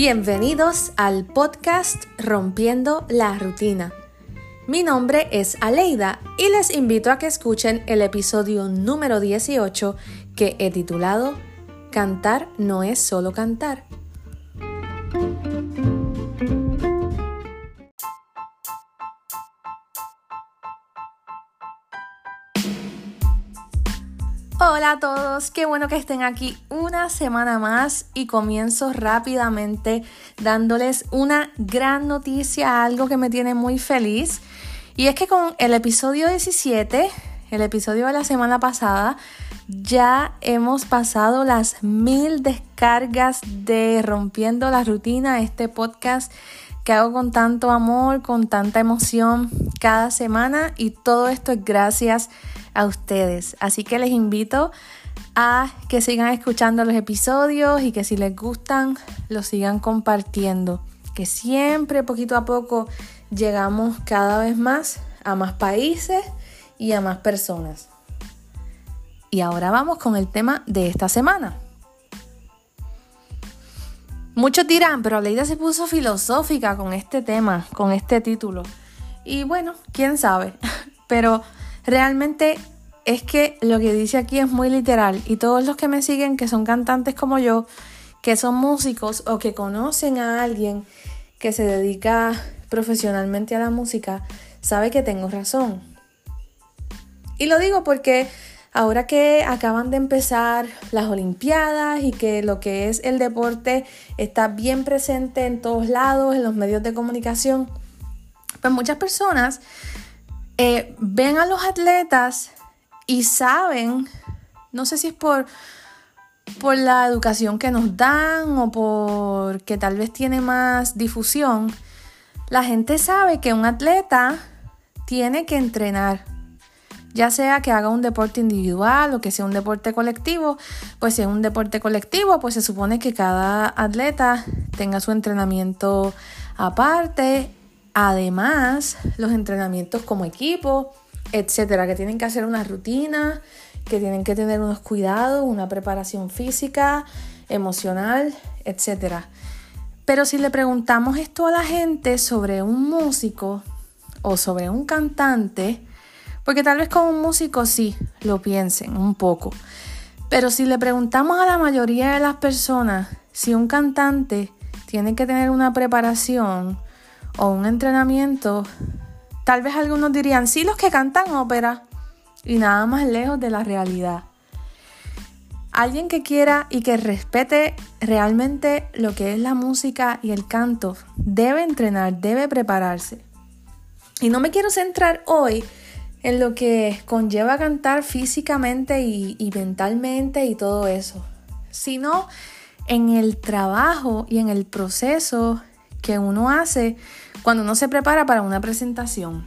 Bienvenidos al podcast Rompiendo la Rutina. Mi nombre es Aleida y les invito a que escuchen el episodio número 18 que he titulado Cantar no es solo cantar. Hola a todos, qué bueno que estén aquí una semana más y comienzo rápidamente dándoles una gran noticia, algo que me tiene muy feliz. Y es que con el episodio 17, el episodio de la semana pasada, ya hemos pasado las mil descargas de Rompiendo la Rutina, este podcast que hago con tanto amor, con tanta emoción cada semana y todo esto es gracias a ustedes. Así que les invito a que sigan escuchando los episodios y que si les gustan los sigan compartiendo. Que siempre poquito a poco llegamos cada vez más a más países y a más personas. Y ahora vamos con el tema de esta semana. Muchos dirán, pero Leida se puso filosófica con este tema, con este título. Y bueno, quién sabe. Pero realmente es que lo que dice aquí es muy literal. Y todos los que me siguen, que son cantantes como yo, que son músicos o que conocen a alguien que se dedica profesionalmente a la música, sabe que tengo razón. Y lo digo porque ahora que acaban de empezar las Olimpiadas y que lo que es el deporte está bien presente en todos lados, en los medios de comunicación, pues muchas personas eh, ven a los atletas y saben, no sé si es por, por la educación que nos dan o porque tal vez tiene más difusión, la gente sabe que un atleta tiene que entrenar ya sea que haga un deporte individual o que sea un deporte colectivo, pues si es un deporte colectivo, pues se supone que cada atleta tenga su entrenamiento aparte, además los entrenamientos como equipo, etcétera, que tienen que hacer una rutina, que tienen que tener unos cuidados, una preparación física, emocional, etcétera. Pero si le preguntamos esto a la gente sobre un músico o sobre un cantante, porque tal vez con un músico sí lo piensen un poco. Pero si le preguntamos a la mayoría de las personas si un cantante tiene que tener una preparación o un entrenamiento, tal vez algunos dirían, sí, los que cantan ópera y nada más lejos de la realidad. Alguien que quiera y que respete realmente lo que es la música y el canto debe entrenar, debe prepararse. Y no me quiero centrar hoy en lo que conlleva cantar físicamente y, mentalmente y todo eso, sino en el trabajo y en el proceso que uno hace cuando uno se prepara para una presentación.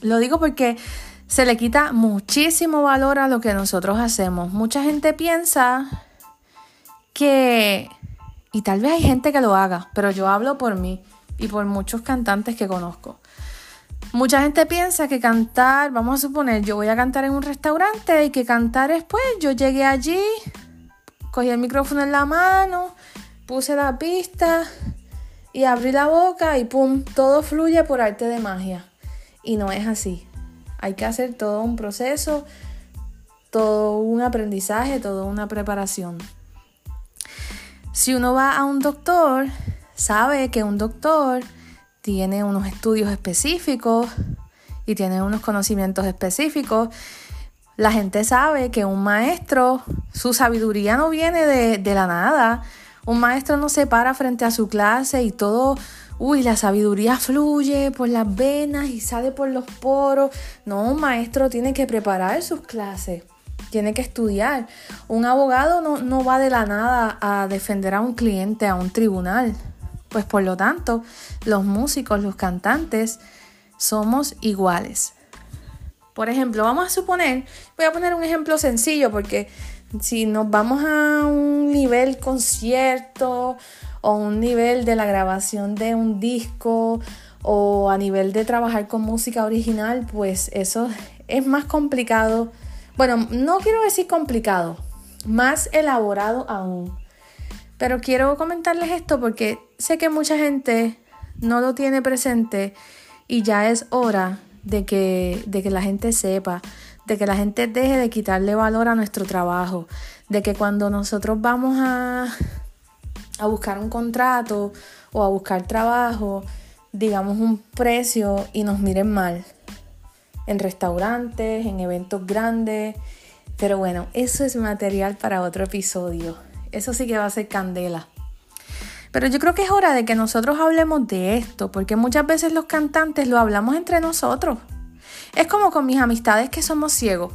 Lo digo porque se le quita muchísimo valor a lo que nosotros hacemos. Mucha gente piensa que, y tal vez hay gente que lo haga, pero yo hablo por mí y por muchos cantantes que conozco. Mucha gente piensa que cantar, vamos a suponer, yo voy a cantar en un restaurante y que cantar es pues, yo llegué allí, cogí el micrófono en la mano, puse la pista y abrí la boca y pum, todo fluye por arte de magia. Y no es así. Hay que hacer todo un proceso, todo un aprendizaje, toda una preparación. Si uno va a un doctor, sabe que un doctor tiene unos estudios específicos y tiene unos conocimientos específicos. La gente sabe que un maestro, su sabiduría no viene de, la nada. Un maestro no se para frente a su clase y todo, uy, la sabiduría fluye por las venas y sale por los poros. No, un maestro tiene que preparar sus clases, tiene que estudiar. Un abogado no, no va de la nada a defender a un cliente a un tribunal. Pues por lo tanto, los músicos, los cantantes, somos iguales. Por ejemplo, vamos a suponer, voy a poner un ejemplo sencillo porque si nos vamos a un nivel concierto o un nivel de la grabación de un disco o a nivel de trabajar con música original, pues eso es más complicado. Bueno, no quiero decir complicado, más elaborado aún. Pero quiero comentarles esto porque sé que mucha gente no lo tiene presente y ya es hora de que, de que la gente sepa, de que la gente deje de quitarle valor a nuestro trabajo, de que cuando nosotros vamos a, a buscar un contrato o a buscar trabajo, digamos un precio y nos miren mal. En restaurantes, en eventos grandes. Pero bueno, eso es material para otro episodio. Eso sí que va a ser candela. Pero yo creo que es hora de que nosotros hablemos de esto, porque muchas veces los cantantes lo hablamos entre nosotros. Es como con mis amistades que somos ciegos,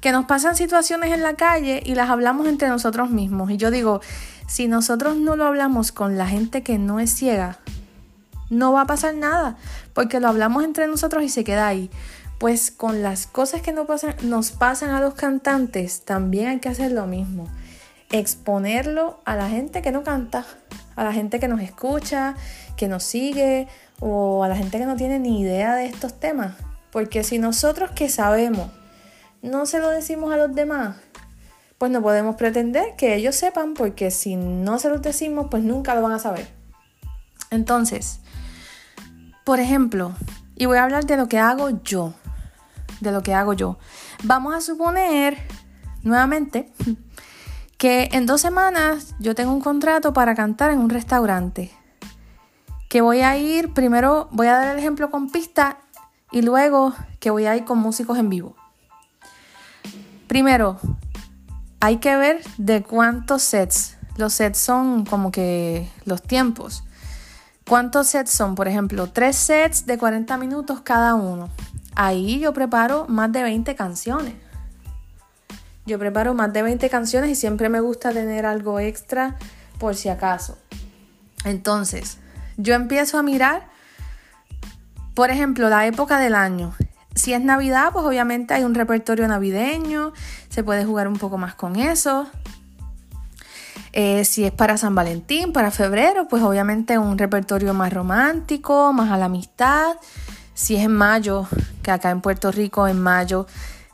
que nos pasan situaciones en la calle y las hablamos entre nosotros mismos. Y yo digo, si nosotros no lo hablamos con la gente que no es ciega, no va a pasar nada, porque lo hablamos entre nosotros y se queda ahí. Pues con las cosas que nos pasan, nos pasan a los cantantes, también hay que hacer lo mismo. Exponerlo a la gente que no canta a la gente que nos escucha, que nos sigue o a la gente que no tiene ni idea de estos temas. Porque si nosotros que sabemos no se lo decimos a los demás, pues no podemos pretender que ellos sepan porque si no se los decimos, pues nunca lo van a saber. Entonces, por ejemplo, y voy a hablar de lo que hago yo, de lo que hago yo. Vamos a suponer, nuevamente, que en dos semanas yo tengo un contrato para cantar en un restaurante. Que voy a ir, primero voy a dar el ejemplo con pista y luego que voy a ir con músicos en vivo. Primero, hay que ver de cuántos sets. Los sets son como que los tiempos. ¿Cuántos sets son? Por ejemplo, tres sets de 40 minutos cada uno. Ahí yo preparo más de 20 canciones. Yo preparo más de 20 canciones y siempre me gusta tener algo extra por si acaso. Entonces, yo empiezo a mirar, por ejemplo, la época del año. Si es Navidad, pues obviamente hay un repertorio navideño, se puede jugar un poco más con eso. Eh, si es para San Valentín, para febrero, pues obviamente un repertorio más romántico, más a la amistad. Si es en mayo, que acá en Puerto Rico en mayo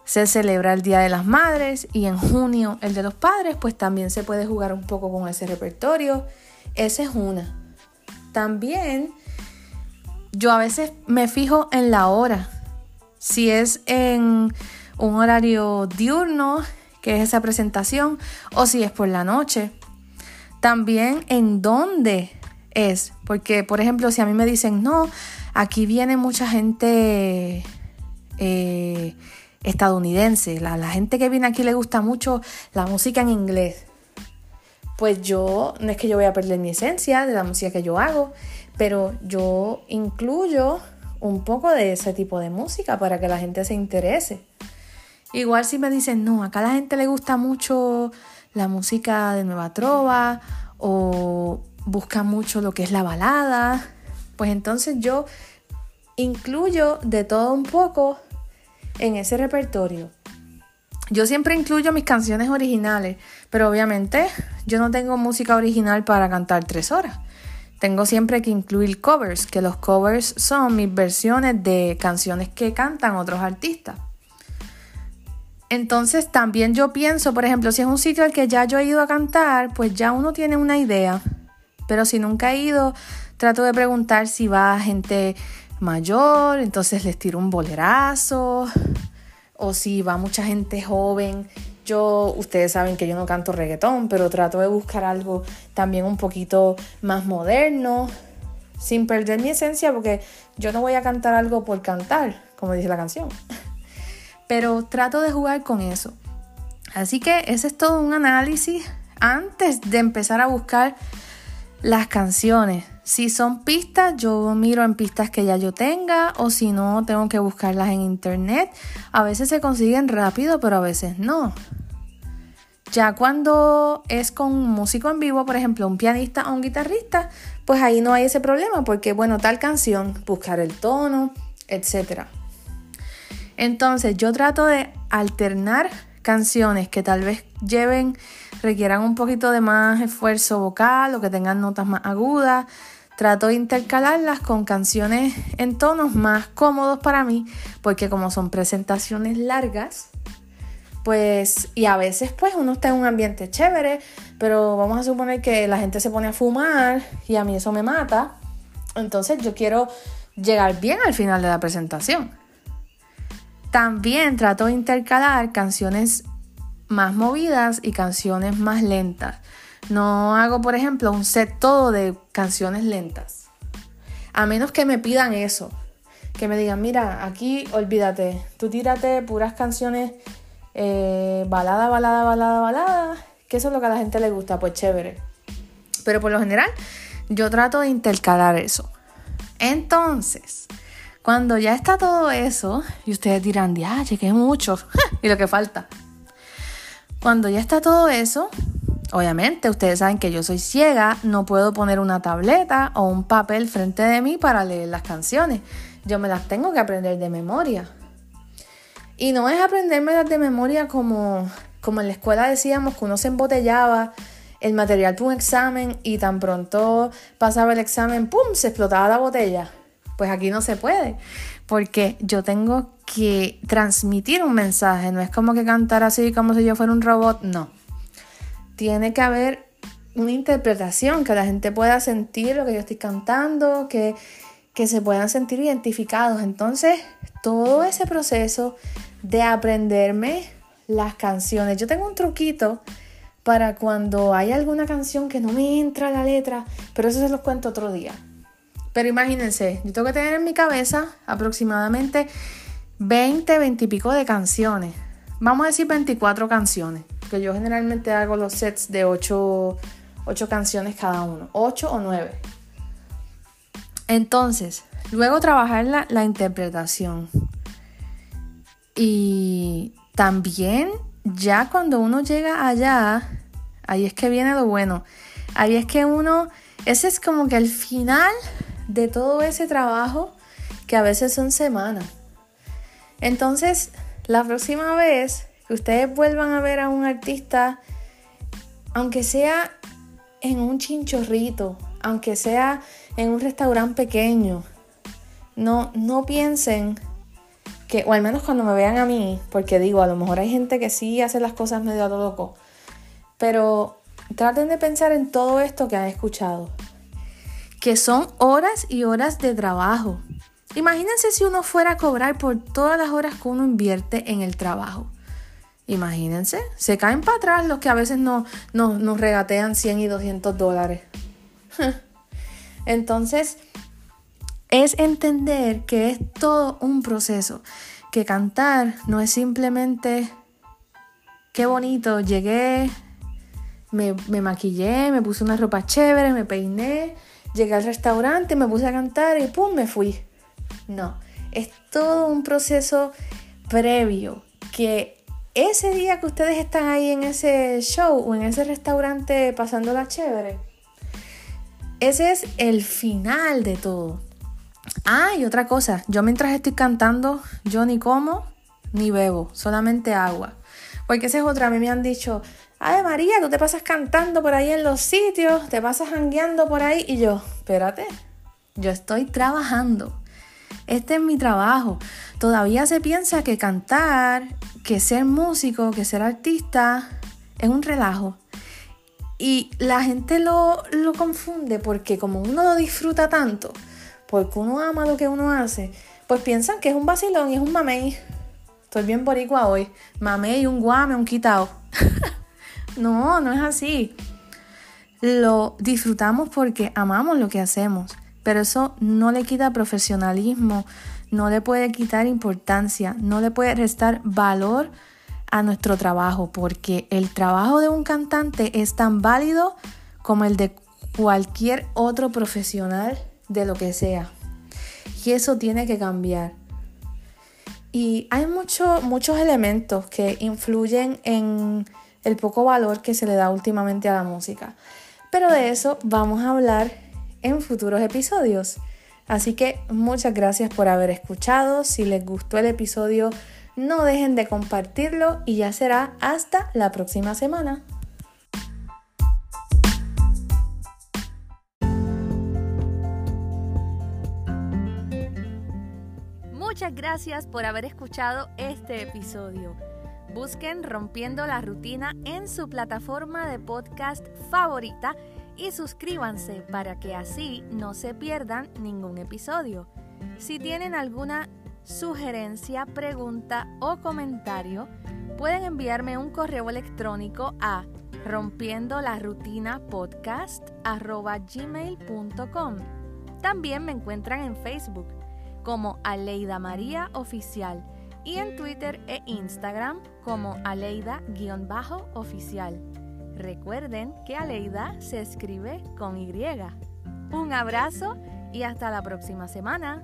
se celebra el Día de las Madres y en junio el de los padres, pues también se puede jugar un poco con ese repertorio. Esa es una. También yo a veces me fijo en la hora. Si es en un horario diurno, que es esa presentación, o si es por la noche. También en dónde es. Porque, por ejemplo, si a mí me dicen, no, aquí viene mucha gente eh, estadounidense. La, la gente que viene aquí le gusta mucho la música en inglés. Pues yo, no es que yo voy a perder mi esencia de la música que yo hago, pero yo incluyo un poco de ese tipo de música para que la gente se interese. Igual si me dicen, no, acá a la gente le gusta mucho la música de Nueva Trova o busca mucho lo que es la balada, pues entonces yo incluyo de todo un poco en ese repertorio. Yo siempre incluyo mis canciones originales, pero obviamente yo no tengo música original para cantar tres horas. Tengo siempre que incluir covers, que los covers son mis versiones de canciones que cantan otros artistas. Entonces también yo pienso, por ejemplo, si es un sitio al que ya yo he ido a cantar, pues ya uno tiene una idea. Pero si nunca he ido, trato de preguntar si va gente mayor, entonces les tiro un bolerazo. O si va mucha gente joven, yo, ustedes saben que yo no canto reggaetón, pero trato de buscar algo también un poquito más moderno, sin perder mi esencia, porque yo no voy a cantar algo por cantar, como dice la canción. Pero trato de jugar con eso. Así que ese es todo un análisis antes de empezar a buscar las canciones. Si son pistas, yo miro en pistas que ya yo tenga o si no, tengo que buscarlas en internet. A veces se consiguen rápido, pero a veces no. Ya cuando es con un músico en vivo, por ejemplo, un pianista o un guitarrista, pues ahí no hay ese problema porque, bueno, tal canción, buscar el tono, etc. Entonces yo trato de alternar canciones que tal vez lleven, requieran un poquito de más esfuerzo vocal o que tengan notas más agudas Trato de intercalarlas con canciones en tonos más cómodos para mí, porque como son presentaciones largas, pues, y a veces pues uno está en un ambiente chévere, pero vamos a suponer que la gente se pone a fumar y a mí eso me mata. Entonces yo quiero llegar bien al final de la presentación. También trato de intercalar canciones más movidas y canciones más lentas. No hago, por ejemplo, un set todo de canciones lentas. A menos que me pidan eso. Que me digan, mira, aquí olvídate, tú tírate puras canciones eh, balada, balada, balada, balada. Que eso es lo que a la gente le gusta, pues chévere. Pero por lo general, yo trato de intercalar eso. Entonces, cuando ya está todo eso, y ustedes dirán, ya, llegué mucho, y lo que falta. Cuando ya está todo eso, obviamente ustedes saben que yo soy ciega, no puedo poner una tableta o un papel frente de mí para leer las canciones. Yo me las tengo que aprender de memoria. Y no es aprendérmelas de memoria como, como en la escuela decíamos que uno se embotellaba el material para un examen y tan pronto pasaba el examen, ¡pum!, se explotaba la botella. Pues aquí no se puede, porque yo tengo que transmitir un mensaje, no es como que cantar así como si yo fuera un robot, no. Tiene que haber una interpretación, que la gente pueda sentir lo que yo estoy cantando, que, que se puedan sentir identificados. Entonces, todo ese proceso de aprenderme las canciones. Yo tengo un truquito para cuando hay alguna canción que no me entra la letra, pero eso se los cuento otro día. Pero imagínense, yo tengo que tener en mi cabeza aproximadamente 20, 20 y pico de canciones. Vamos a decir 24 canciones, que yo generalmente hago los sets de 8, 8 canciones cada uno, 8 o 9. Entonces, luego trabajar la, la interpretación. Y también ya cuando uno llega allá, ahí es que viene lo bueno. Ahí es que uno, ese es como que el final de todo ese trabajo que a veces son semanas. Entonces, la próxima vez que ustedes vuelvan a ver a un artista, aunque sea en un chinchorrito, aunque sea en un restaurante pequeño, no, no piensen que, o al menos cuando me vean a mí, porque digo, a lo mejor hay gente que sí hace las cosas medio a lo loco, pero traten de pensar en todo esto que han escuchado que son horas y horas de trabajo. Imagínense si uno fuera a cobrar por todas las horas que uno invierte en el trabajo. Imagínense, se caen para atrás los que a veces no, nos regatean 100 y 200 dólares. Entonces, es entender que es todo un proceso, que cantar no es simplemente, qué bonito, llegué, me, me maquillé, me puse una ropa chévere, me peiné, Llegué al restaurante, me puse a cantar y ¡pum! me fui. No, es todo un proceso previo que ese día que ustedes están ahí en ese show o en ese restaurante pasándola chévere, ese es el final de todo. Ah, y otra cosa, yo mientras estoy cantando, yo ni como ni bebo, solamente agua. Porque esa es otra, a mí me han dicho, Ay María, tú te pasas cantando por ahí en los sitios, te pasas jangueando por ahí y yo, espérate, yo estoy trabajando. Este es mi trabajo. Todavía se piensa que cantar, que ser músico, que ser artista es un relajo. Y la gente lo, lo confunde porque como uno lo disfruta tanto, porque uno ama lo que uno hace, pues piensan que es un vacilón y es un mamey. Estoy bien boricua hoy. Mamey, un guame, un quitao. No, no es así. Lo disfrutamos porque amamos lo que hacemos, pero eso no le quita profesionalismo, no le puede quitar importancia, no le puede restar valor a nuestro trabajo, porque el trabajo de un cantante es tan válido como el de cualquier otro profesional de lo que sea. Y eso tiene que cambiar. Y hay muchos elementos que influyen en el poco valor que se le da últimamente a la música. Pero de eso vamos a hablar en futuros episodios. Así que muchas gracias por haber escuchado. Si les gustó el episodio, no dejen de compartirlo y ya será hasta la próxima semana. Muchas gracias por haber escuchado este episodio. Busquen Rompiendo la Rutina en su plataforma de podcast favorita y suscríbanse para que así no se pierdan ningún episodio. Si tienen alguna sugerencia, pregunta o comentario, pueden enviarme un correo electrónico a rompiendo la rutina podcast gmail.com. También me encuentran en Facebook como Aleida María Oficial y en Twitter e Instagram como Aleida-oficial. Recuerden que Aleida se escribe con Y. Un abrazo y hasta la próxima semana.